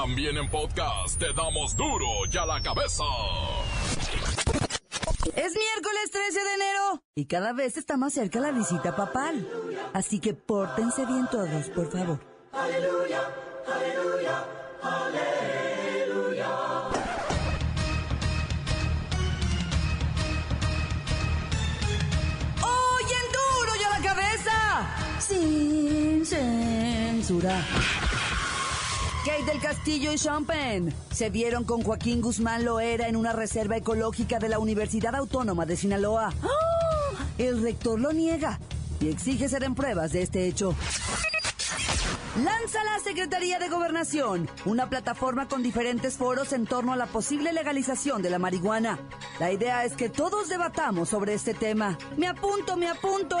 También en podcast te damos duro y a la cabeza. Es miércoles 13 de enero y cada vez está más cerca la visita papal. Así que pórtense bien todos, por favor. Aleluya, aleluya, aleluya. ¡Oyen duro y a la cabeza! Sin censura. Kate del Castillo y Champagne se vieron con Joaquín Guzmán Loera en una reserva ecológica de la Universidad Autónoma de Sinaloa. ¡Ah! El rector lo niega y exige ser en pruebas de este hecho. Lanza la Secretaría de Gobernación una plataforma con diferentes foros en torno a la posible legalización de la marihuana. La idea es que todos debatamos sobre este tema. Me apunto, me apunto.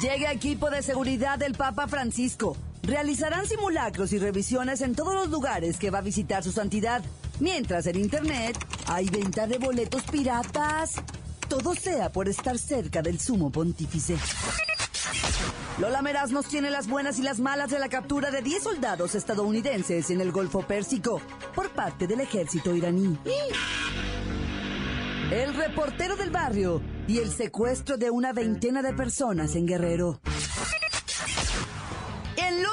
Llega equipo de seguridad del Papa Francisco realizarán simulacros y revisiones en todos los lugares que va a visitar su santidad, mientras en Internet hay venta de boletos piratas. Todo sea por estar cerca del sumo pontífice. Lola Meraz nos tiene las buenas y las malas de la captura de 10 soldados estadounidenses en el Golfo Pérsico por parte del ejército iraní. El reportero del barrio y el secuestro de una veintena de personas en Guerrero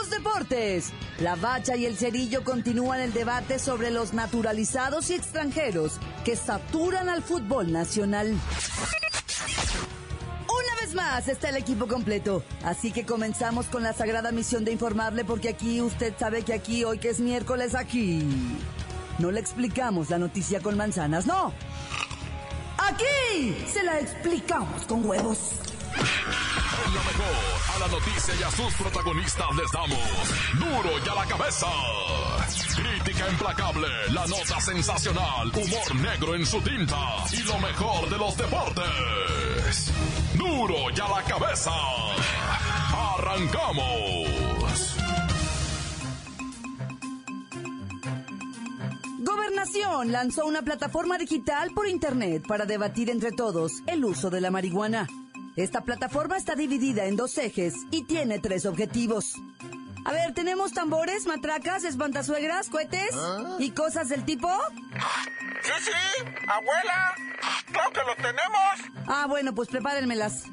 deportes. La Bacha y el Cerillo continúan el debate sobre los naturalizados y extranjeros que saturan al fútbol nacional. Una vez más está el equipo completo, así que comenzamos con la sagrada misión de informarle porque aquí usted sabe que aquí hoy que es miércoles aquí no le explicamos la noticia con manzanas, no. Aquí se la explicamos con huevos. En la mejor, a la noticia y a sus protagonistas les damos duro y a la cabeza. Crítica implacable, la nota sensacional, humor negro en su tinta y lo mejor de los deportes. Duro y a la cabeza. Arrancamos. Gobernación lanzó una plataforma digital por Internet para debatir entre todos el uso de la marihuana. Esta plataforma está dividida en dos ejes y tiene tres objetivos. A ver, ¿tenemos tambores, matracas, espantasuegras, cohetes ¿Ah? y cosas del tipo? Sí, sí, abuela. Claro que lo tenemos. Ah, bueno, pues prepárenmelas.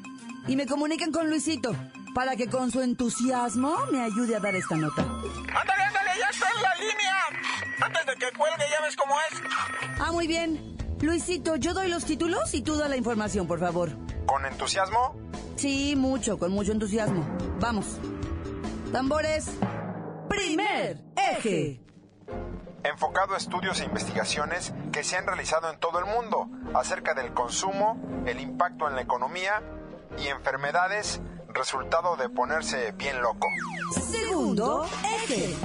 Y me comuniquen con Luisito para que con su entusiasmo me ayude a dar esta nota. Ándale, ándale, ya está en la línea. Antes de que cuelgue, ya ves cómo es. Ah, muy bien. Luisito, yo doy los títulos y tú da la información, por favor. ¿Con entusiasmo? Sí, mucho, con mucho entusiasmo. Vamos. Tambores. Primer eje. Enfocado a estudios e investigaciones que se han realizado en todo el mundo acerca del consumo, el impacto en la economía y enfermedades resultado de ponerse bien loco. Segundo eje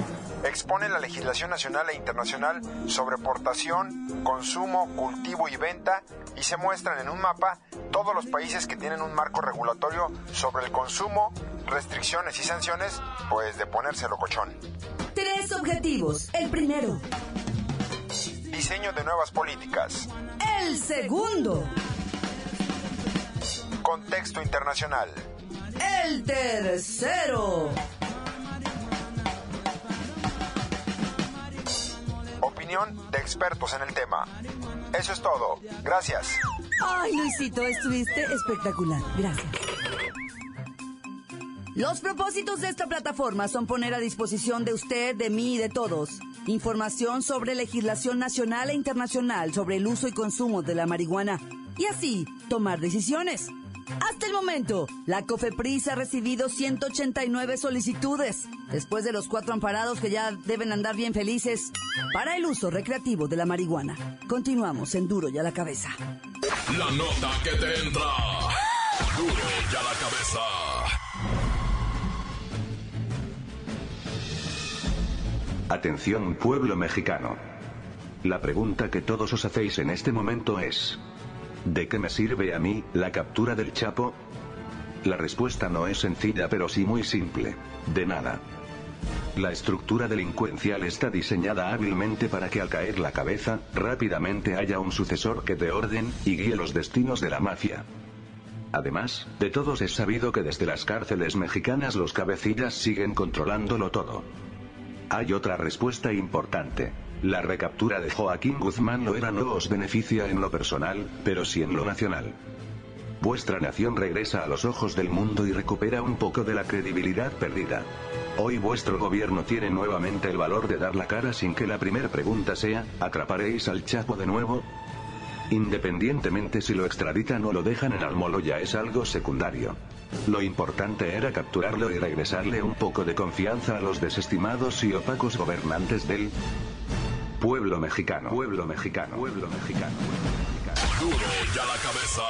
expone la legislación nacional e internacional sobre portación, consumo, cultivo y venta y se muestran en un mapa todos los países que tienen un marco regulatorio sobre el consumo, restricciones y sanciones, pues de ponerse locochón. Tres objetivos. El primero. Diseño de nuevas políticas. El segundo. Contexto internacional. El tercero. De expertos en el tema. Eso es todo. Gracias. Ay, Luisito, estuviste espectacular. Gracias. Los propósitos de esta plataforma son poner a disposición de usted, de mí y de todos información sobre legislación nacional e internacional sobre el uso y consumo de la marihuana y así tomar decisiones. Hasta el momento, la COFEPRIS ha recibido 189 solicitudes, después de los cuatro amparados que ya deben andar bien felices, para el uso recreativo de la marihuana. Continuamos en Duro y a la cabeza. La nota que te entra. Duro y a la cabeza. Atención pueblo mexicano. La pregunta que todos os hacéis en este momento es, ¿De qué me sirve a mí la captura del Chapo? La respuesta no es sencilla pero sí muy simple. De nada. La estructura delincuencial está diseñada hábilmente para que al caer la cabeza, rápidamente haya un sucesor que dé orden y guíe los destinos de la mafia. Además, de todos es sabido que desde las cárceles mexicanas los cabecillas siguen controlándolo todo. Hay otra respuesta importante. La recaptura de Joaquín Guzmán Loera no os beneficia en lo personal, pero sí en lo nacional. Vuestra nación regresa a los ojos del mundo y recupera un poco de la credibilidad perdida. Hoy vuestro gobierno tiene nuevamente el valor de dar la cara sin que la primera pregunta sea, ¿atraparéis al Chapo de nuevo? Independientemente si lo extraditan o lo dejan en Almoloya es algo secundario. Lo importante era capturarlo y regresarle un poco de confianza a los desestimados y opacos gobernantes del pueblo mexicano. Pueblo mexicano. Pueblo mexicano. Duro ya la cabeza.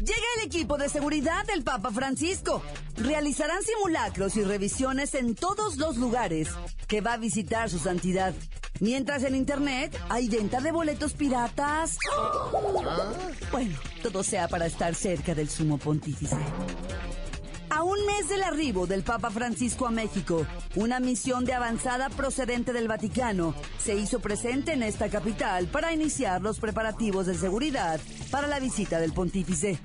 Llega el equipo de seguridad del Papa Francisco. Realizarán simulacros y revisiones en todos los lugares que va a visitar su santidad. Mientras en internet hay venta de boletos piratas. Bueno, todo sea para estar cerca del sumo pontífice. A un mes del arribo del Papa Francisco a México, una misión de avanzada procedente del Vaticano se hizo presente en esta capital para iniciar los preparativos de seguridad para la visita del pontífice.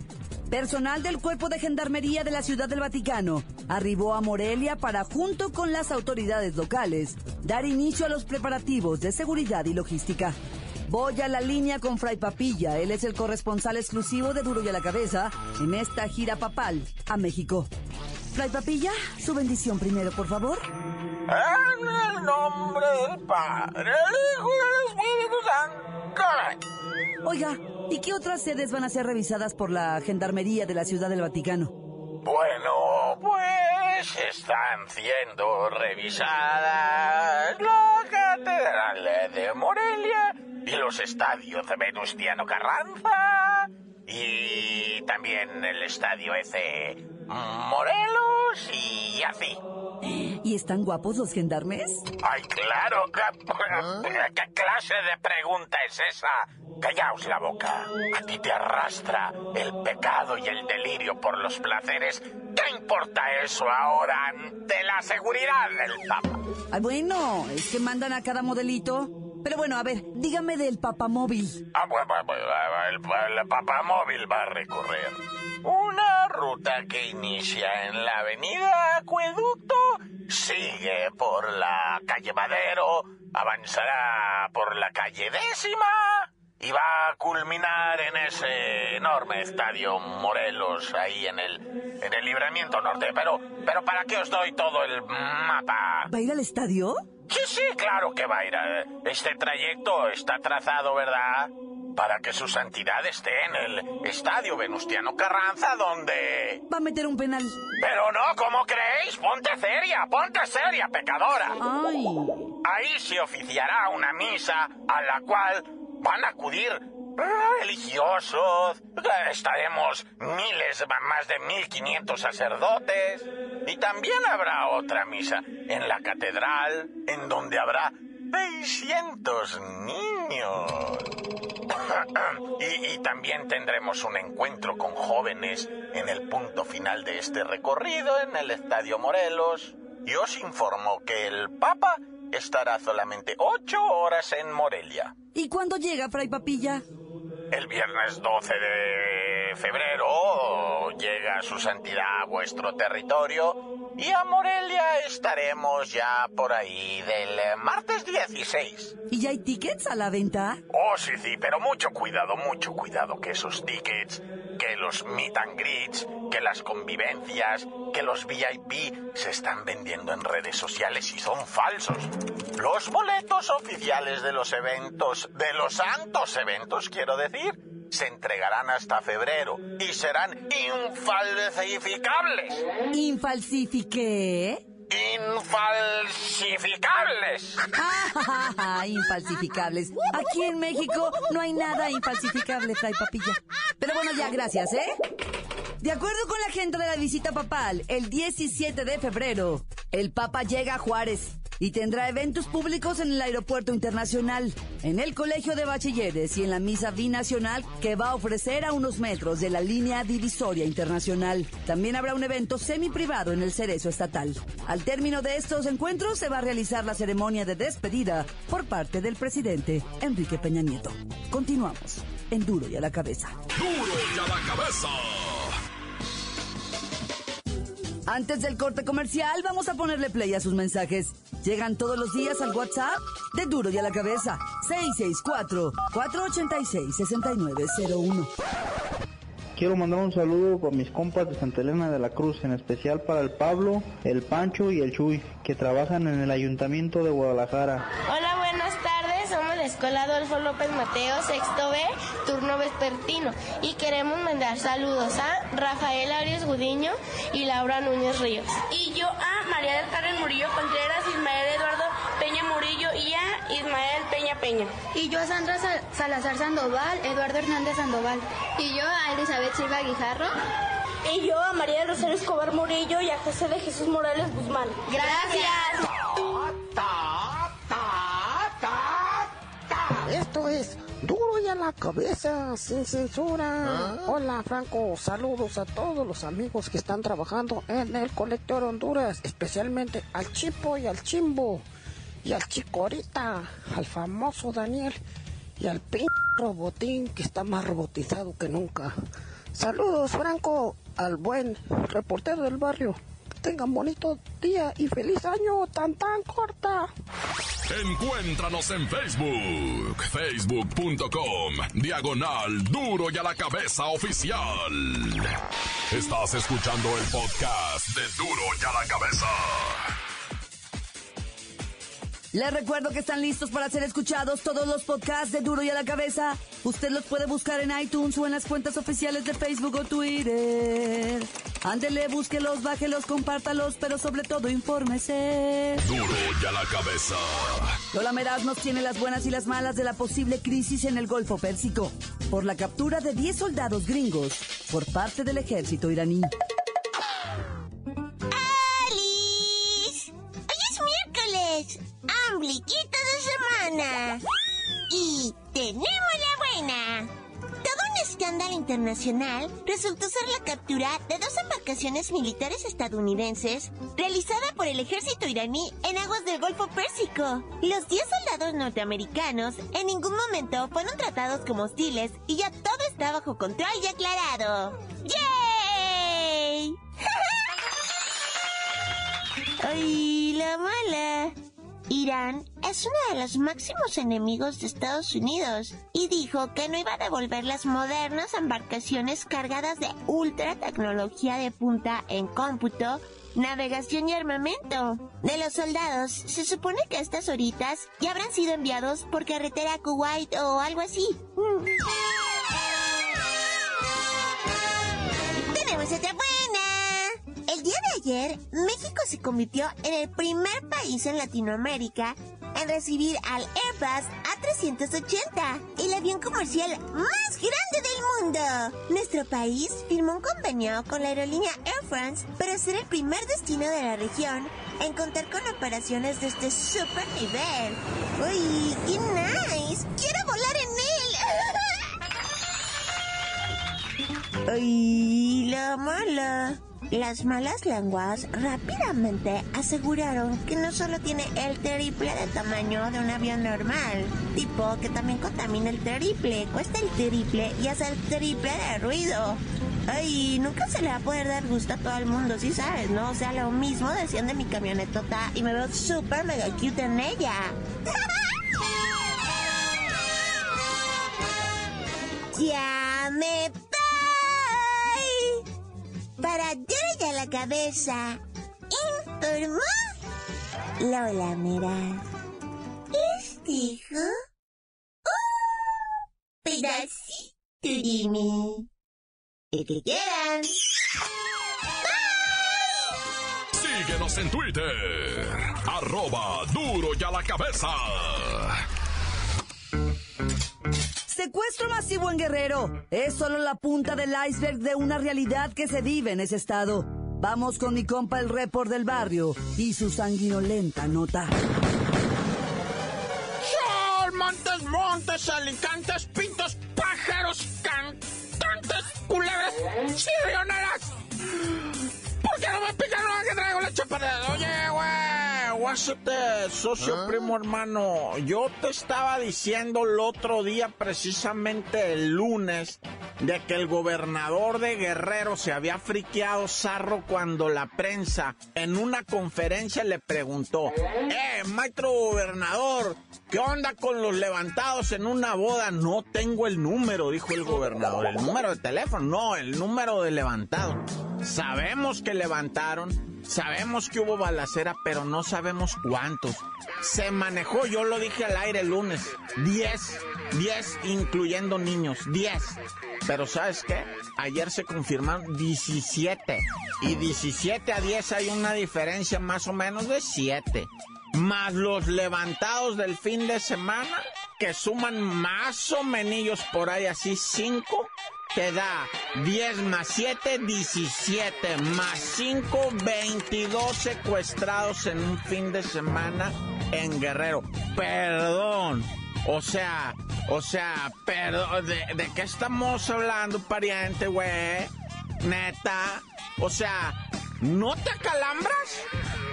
Personal del Cuerpo de Gendarmería de la Ciudad del Vaticano arribó a Morelia para, junto con las autoridades locales, dar inicio a los preparativos de seguridad y logística. Voy a la línea con Fray Papilla. Él es el corresponsal exclusivo de Duro y a la Cabeza en esta gira papal a México. Fray Papilla, su bendición primero, por favor. En el nombre del Padre, del Hijo y del Espíritu Santo. Oiga, ¿y qué otras sedes van a ser revisadas por la Gendarmería de la Ciudad del Vaticano? Bueno, pues están siendo revisadas la Catedral de Morelia y los estadios de Venustiano Carranza y también el estadio ese Morelos y así. ¿Y están guapos los gendarmes? Ay, claro. ¿Qué clase de pregunta es esa? Callaos la boca. A ti te arrastra el pecado y el delirio por los placeres. ¿Qué importa eso ahora ante la seguridad del Papa? Ah, bueno, es que mandan a cada modelito. Pero bueno, a ver, dígame del papamóvil. Ah, bueno, bueno, el, el papamóvil va a recorrer una ruta que inicia en la avenida Acueducto, sigue por la calle Madero, avanzará por la calle Décima y va a culminar en ese enorme estadio Morelos ahí en el en el libramiento norte. Pero, pero ¿para qué os doy todo el mapa? ¿Va a ir al estadio? Sí, sí, claro que va a ir. Este trayecto está trazado, ¿verdad? Para que su santidad esté en el estadio Venustiano Carranza, donde... Va a meter un penal. Pero no, ¿cómo creéis? Ponte seria, ponte seria, pecadora. Ay. Ahí se oficiará una misa a la cual van a acudir religiosos, estaremos miles, más de 1500 sacerdotes, y también habrá otra misa en la catedral, en donde habrá 600 niños. y, y también tendremos un encuentro con jóvenes en el punto final de este recorrido, en el Estadio Morelos. Y os informo que el Papa estará solamente ocho horas en Morelia. ¿Y cuándo llega, Fray Papilla? El viernes 12 de febrero llega su santidad a vuestro territorio y a Morelia estaremos ya por ahí del martes 16. ¿Y ya hay tickets a la venta? Oh, sí, sí, pero mucho cuidado, mucho cuidado que esos tickets, que los meet and greets, que las convivencias, que los VIP se están vendiendo en redes sociales y son falsos. Los boletos oficiales de los eventos, de los santos eventos, quiero decir, se entregarán hasta febrero y serán infalsificables. ¿Infalsifiqué? Infalsificables. Infalsificables. Aquí en México no hay nada infalsificable, Fray Papilla. Pero bueno, ya, gracias, ¿eh? De acuerdo con la agenda de la visita papal, el 17 de febrero, el Papa llega a Juárez y tendrá eventos públicos en el Aeropuerto Internacional, en el Colegio de Bachilleres y en la Misa Binacional que va a ofrecer a unos metros de la línea divisoria internacional. También habrá un evento semi-privado en el Cerezo Estatal. Al término de estos encuentros se va a realizar la ceremonia de despedida por parte del presidente Enrique Peña Nieto. Continuamos en Duro y a la Cabeza. Duro y a la Cabeza. Antes del corte comercial, vamos a ponerle play a sus mensajes. Llegan todos los días al WhatsApp de Duro y a la Cabeza. 664-486-6901. Quiero mandar un saludo con mis compas de Santa Elena de la Cruz, en especial para el Pablo, el Pancho y el Chuy, que trabajan en el Ayuntamiento de Guadalajara. Hola, buenas tardes. La Escuela Adolfo López Mateo, sexto B, turno vespertino. Y queremos mandar saludos a Rafael Arias Gudiño y Laura Núñez Ríos. Y yo a María del Carmen Murillo Contreras, Ismael Eduardo Peña Murillo y a Ismael Peña Peña. Y yo a Sandra Salazar Sandoval, Eduardo Hernández Sandoval. Y yo a Elizabeth Silva Guijarro. Y yo a María del Rosario Escobar Murillo y a José de Jesús Morales Guzmán. Gracias. Esto es duro y a la cabeza, sin censura. Hola Franco, saludos a todos los amigos que están trabajando en el colector Honduras, especialmente al Chipo y al Chimbo, y al Chicorita, al famoso Daniel y al p robotín que está más robotizado que nunca. Saludos Franco, al buen reportero del barrio. Tengan bonito día y feliz año tan tan corta. Encuéntranos en Facebook, facebook.com, diagonal duro y a la cabeza oficial. Estás escuchando el podcast de duro y a la cabeza. Les recuerdo que están listos para ser escuchados todos los podcasts de Duro y a la Cabeza. Usted los puede buscar en iTunes o en las cuentas oficiales de Facebook o Twitter. Ándele, búsquelos, bájelos, compártalos, pero sobre todo infórmese. Duro y a la cabeza. Lola Meraz nos tiene las buenas y las malas de la posible crisis en el Golfo Pérsico por la captura de 10 soldados gringos por parte del ejército iraní. Resultó ser la captura de dos embarcaciones militares estadounidenses realizada por el ejército iraní en aguas del Golfo Pérsico. Los 10 soldados norteamericanos en ningún momento fueron tratados como hostiles y ya todo está bajo control y aclarado. ¡Yay! ¡Ay, la mala! Irán es uno de los máximos enemigos de Estados Unidos y dijo que no iba a devolver las modernas embarcaciones cargadas de ultra tecnología de punta en cómputo, navegación y armamento. De los soldados, se supone que estas horitas ya habrán sido enviados por carretera a Kuwait o algo así. Mm. Tenemos otra ayer, México se convirtió en el primer país en Latinoamérica en recibir al Airbus A380, el avión comercial más grande del mundo. Nuestro país firmó un convenio con la aerolínea Air France para ser el primer destino de la región en contar con operaciones de este super nivel. ¡Uy, qué nice! ¡Quiero volar en él! ¡Ay, la mala! Las malas lenguas rápidamente aseguraron que no solo tiene el triple de tamaño de un avión normal, tipo que también contamina el triple, cuesta el triple y hace el triple de ruido. Ay, nunca se le va a poder dar gusto a todo el mundo, si sabes, ¿no? O sea, lo mismo decían de mi camionetota y me veo súper mega cute en ella. ya me para a la cabeza. Informó Lola Mera. Les dijo un pedacito de mí. El que quieran. Síguenos en Twitter. Arroba duro y a la cabeza. Secuestro masivo en Guerrero es solo la punta del iceberg de una realidad que se vive en ese estado. Vamos con mi compa el report del barrio y su sanguinolenta nota. Sol, montes, montes, alicantes, pintos, pájaros, cantantes, culebras, chirrioneras. ¿Por qué no me pican lo que traigo la chaparrera? Oye, güey, guásate, socio primo hermano. Yo te estaba diciendo el otro día, precisamente el lunes, de que el gobernador de Guerrero se había friqueado zarro cuando la prensa en una conferencia le preguntó, eh, maestro gobernador, ¿qué onda con los levantados en una boda? No tengo el número, dijo el gobernador. ¿El número de teléfono? No, el número de levantado. Sabemos que levantaron, sabemos que hubo balacera, pero no sabemos cuántos. Se manejó, yo lo dije al aire el lunes, 10, 10 incluyendo niños, 10. Pero ¿sabes qué? Ayer se confirmaron 17. Y 17 a 10 hay una diferencia más o menos de 7. Más los levantados del fin de semana, que suman más o menos por ahí así 5 te da 10 más 7, 17 más 5, 22 secuestrados en un fin de semana en Guerrero. Perdón. O sea, o sea, perdón, ¿de, de qué estamos hablando, pariente, güey? Neta. O sea, ¿no te acalambras?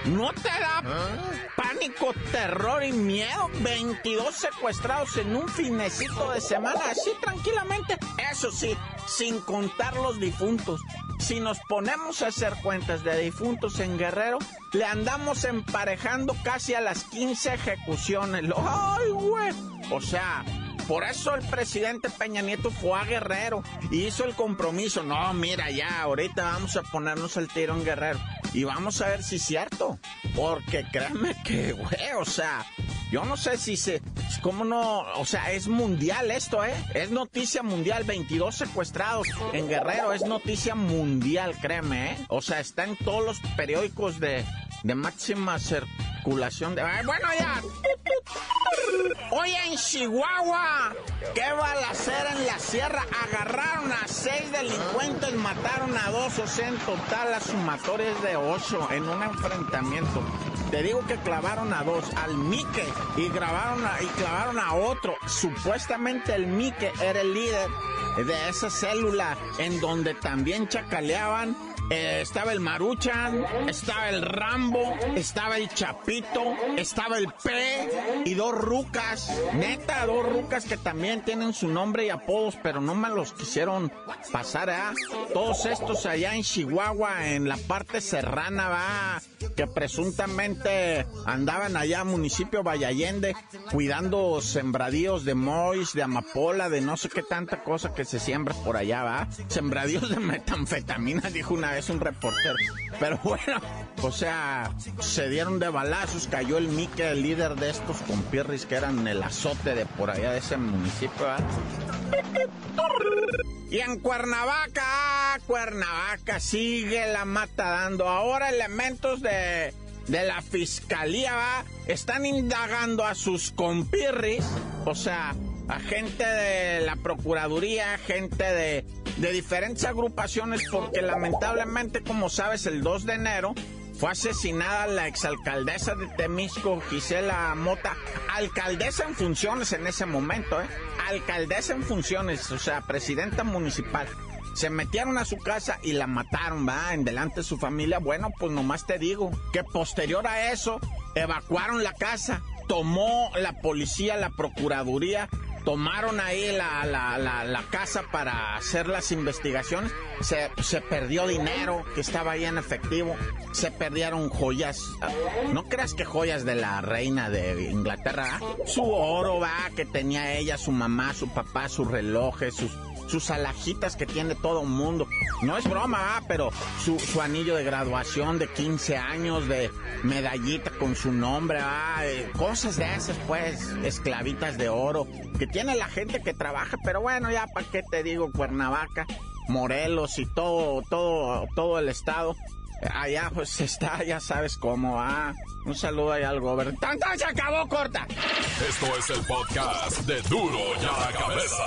¿No te da pánico, terror y miedo? 22 secuestrados en un finecito de semana, así tranquilamente. Eso sí, sin contar los difuntos. Si nos ponemos a hacer cuentas de difuntos en Guerrero, le andamos emparejando casi a las 15 ejecuciones. ¡Ay, güey! O sea, por eso el presidente Peña Nieto fue a Guerrero y hizo el compromiso. No, mira, ya, ahorita vamos a ponernos el tiro en Guerrero. Y vamos a ver si es cierto. Porque créanme que, güey, o sea, yo no sé si se... ¿Cómo no? O sea, es mundial esto, ¿eh? Es noticia mundial. 22 secuestrados en Guerrero. Es noticia mundial, créeme, ¿eh? O sea, está en todos los periódicos de, de máxima De... Bueno, ya. Hoy en Chihuahua, ¿qué balacera en la sierra? Agarraron a seis delincuentes, mataron a dos, o sea, en total la sumatoria es de ocho en un enfrentamiento. Te digo que clavaron a dos, al Mique, y, grabaron a, y clavaron a otro. Supuestamente el Mique era el líder de esa célula en donde también chacaleaban eh, estaba el Maruchan, estaba el Rambo, estaba el Chapito, estaba el P y dos rucas. Neta, dos rucas que también tienen su nombre y apodos, pero no me los quisieron pasar, ¿eh? Todos estos allá en Chihuahua, en la parte serrana, va que presuntamente andaban allá municipio Vallallende cuidando sembradíos de mois, de amapola, de no sé qué tanta cosa que se siembra por allá, va. Sembradíos de metanfetamina, dijo una vez un reportero. Pero bueno, o sea, se dieron de balazos, cayó el Mique, el líder de estos compirris que eran el azote de por allá de ese municipio, ¿va? Y en Cuernavaca, Cuernavaca sigue la mata dando. Ahora elementos de, de la fiscalía ¿va? están indagando a sus compirris, o sea, a gente de la Procuraduría, gente de, de diferentes agrupaciones, porque lamentablemente, como sabes, el 2 de enero fue asesinada la exalcaldesa de Temisco, Gisela Mota, alcaldesa en funciones en ese momento, ¿eh? Alcaldesa en funciones, o sea, presidenta municipal. Se metieron a su casa y la mataron, va, en delante de su familia. Bueno, pues nomás te digo que posterior a eso, evacuaron la casa, tomó la policía, la procuraduría, tomaron ahí la, la, la, la, casa para hacer las investigaciones, se, se, perdió dinero que estaba ahí en efectivo, se perdieron joyas, no creas que joyas de la reina de Inglaterra, su oro va que tenía ella, su mamá, su papá, sus relojes, sus sus alajitas que tiene todo mundo. No es broma, ah, pero su, su, anillo de graduación de 15 años, de medallita con su nombre, ah, eh, cosas de esas, pues, esclavitas de oro, que tiene la gente que trabaja, pero bueno, ya para qué te digo, Cuernavaca, Morelos y todo, todo, todo el estado. Allá pues está, ya sabes cómo, ah. Un saludo ahí al gobernador. ¡Tanta se acabó, corta! Esto es el podcast de Duro y a la Cabeza.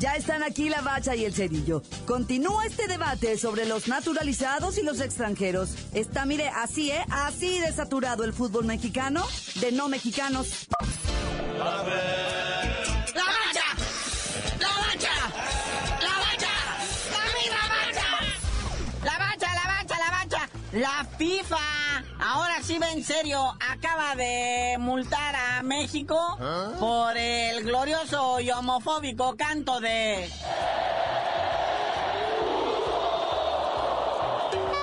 Ya están aquí la bacha y el cerillo. Continúa este debate sobre los naturalizados y los extranjeros. Está, mire, así, ¿eh? Así de saturado el fútbol mexicano de no mexicanos. ¡La bacha! ¡La bacha! ¡La bacha! ¡La bacha! ¡La bacha, la bacha, la bacha! La FIFA, ahora sí va en serio, acaba de multar a México ¿Ah? por el glorioso y homofóbico canto de...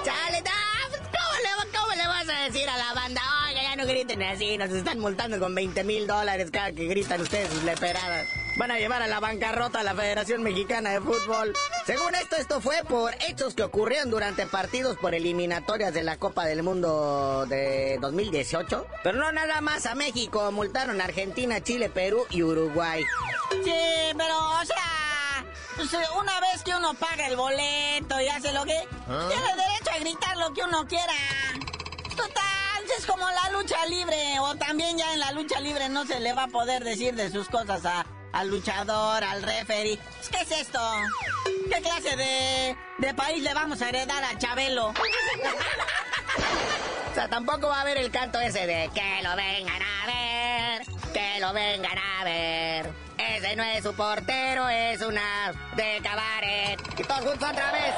Chale, ¿cómo le, ¿cómo le vas a decir a la banda? Oiga, ya no griten así, nos están multando con 20 mil dólares cada que gritan ustedes sus leperadas. Van a llevar a la bancarrota a la Federación Mexicana de Fútbol. Según esto, esto fue por hechos que ocurrieron durante partidos por eliminatorias de la Copa del Mundo de 2018. Pero no nada más a México, multaron a Argentina, Chile, Perú y Uruguay. Sí, pero, o sea, pues, eh, una vez que uno paga el boleto y hace lo que... ¿Ah? Tiene derecho a gritar lo que uno quiera. Total, es como la lucha libre. O también ya en la lucha libre no se le va a poder decir de sus cosas a, al luchador, al referee. ¿Qué es esto? ¿Qué clase de, de país le vamos a heredar a Chabelo? O sea, tampoco va a haber el canto ese de que lo vengan a ver, que lo vengan a ver. Ese no es su portero, es una de cabaret. Y todos juntos otra vez.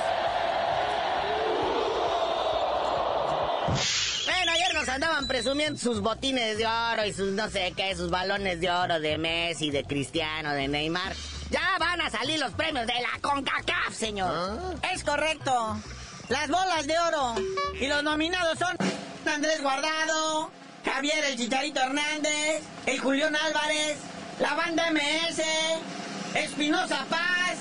Andaban presumiendo sus botines de oro y sus no sé qué, sus balones de oro de Messi, de Cristiano, de Neymar. Ya van a salir los premios de la CONCACAF, señor. Es correcto. Las bolas de oro. Y los nominados son Andrés Guardado, Javier el Chicharito Hernández, el Julián Álvarez, la banda MS, Espinosa Paz,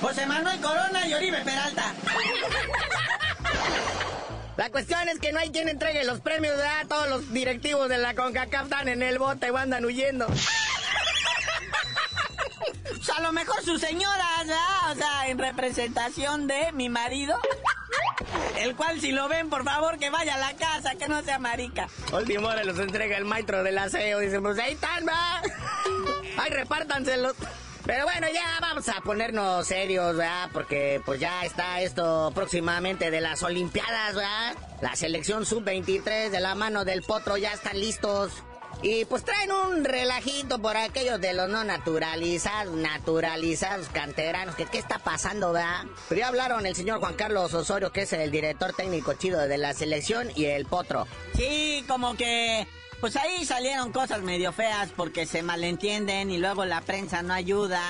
José Manuel Corona y Oribe Peralta. La cuestión es que no hay quien entregue los premios, ¿verdad? Todos los directivos de la CONCACAF están en el bote o andan huyendo. Pues a lo mejor sus señoras, ¿verdad? O sea, en representación de mi marido. El cual, si lo ven, por favor, que vaya a la casa, que no sea marica. Último hora los entrega el maestro del aseo. Dicen, pues ahí están, va. Ay, repártanselos. Pero bueno, ya vamos a ponernos serios, ¿verdad? Porque pues ya está esto próximamente de las Olimpiadas, ¿verdad? La selección sub-23 de la mano del potro ya están listos. Y pues traen un relajito por aquellos de los no naturalizados, naturalizados canteranos, que qué está pasando, ¿verdad? Pero ya hablaron el señor Juan Carlos Osorio, que es el director técnico chido de la selección, y el potro. Sí, como que... Pues ahí salieron cosas medio feas porque se malentienden y luego la prensa no ayuda.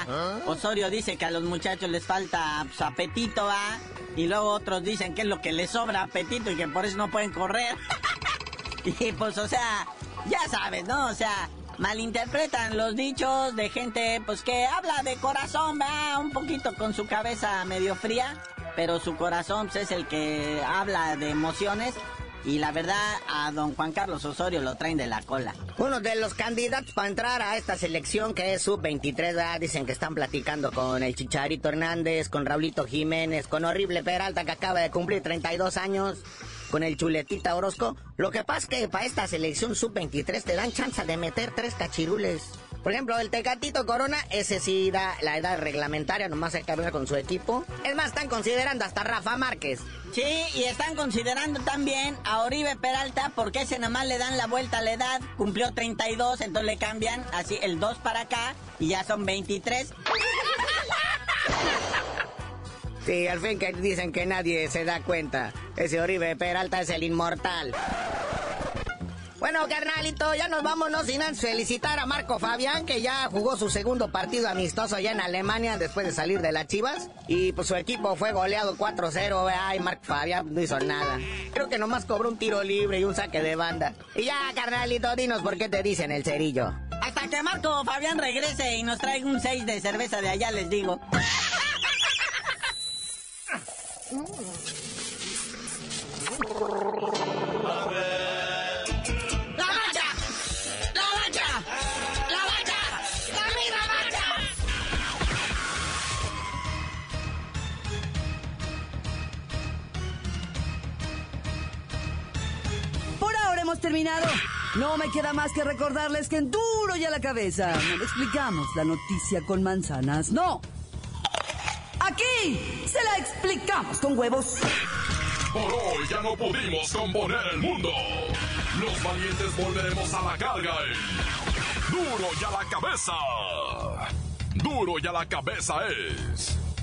Osorio dice que a los muchachos les falta pues, apetito, ¿va? Y luego otros dicen que es lo que les sobra apetito y que por eso no pueden correr. y pues, o sea, ya sabes, ¿no? O sea, malinterpretan los dichos de gente pues que habla de corazón, va un poquito con su cabeza medio fría, pero su corazón pues, es el que habla de emociones y la verdad a don Juan Carlos Osorio lo traen de la cola. Uno de los candidatos para entrar a esta selección que es sub-23, ¿verdad? dicen que están platicando con el Chicharito Hernández, con Raulito Jiménez, con Horrible Peralta que acaba de cumplir 32 años, con el Chuletita Orozco. Lo que pasa es que para esta selección sub-23 te dan chance de meter tres cachirules. Por ejemplo, el Tecatito Corona, ese sí da la edad reglamentaria, nomás hay que hablar con su equipo. Es más, están considerando hasta Rafa Márquez. Sí, y están considerando también a Oribe Peralta porque ese nada más le dan la vuelta a la edad, cumplió 32, entonces le cambian así el 2 para acá y ya son 23. Sí, al fin que dicen que nadie se da cuenta. Ese Oribe Peralta es el inmortal. Bueno, carnalito, ya nos vamos, no sin antes felicitar a Marco Fabián, que ya jugó su segundo partido amistoso allá en Alemania después de salir de las Chivas. Y pues su equipo fue goleado 4-0, ay, Marco Fabián no hizo nada. Creo que nomás cobró un tiro libre y un saque de banda. Y ya, carnalito, dinos por qué te dicen el cerillo. Hasta que Marco Fabián regrese y nos traiga un 6 de cerveza de allá, les digo. hemos terminado. No me queda más que recordarles que en duro y a la cabeza no explicamos la noticia con manzanas, no. Aquí se la explicamos con huevos. Por hoy ya no pudimos componer el mundo. Los valientes volveremos a la carga en Duro y a la cabeza. Duro y a la cabeza es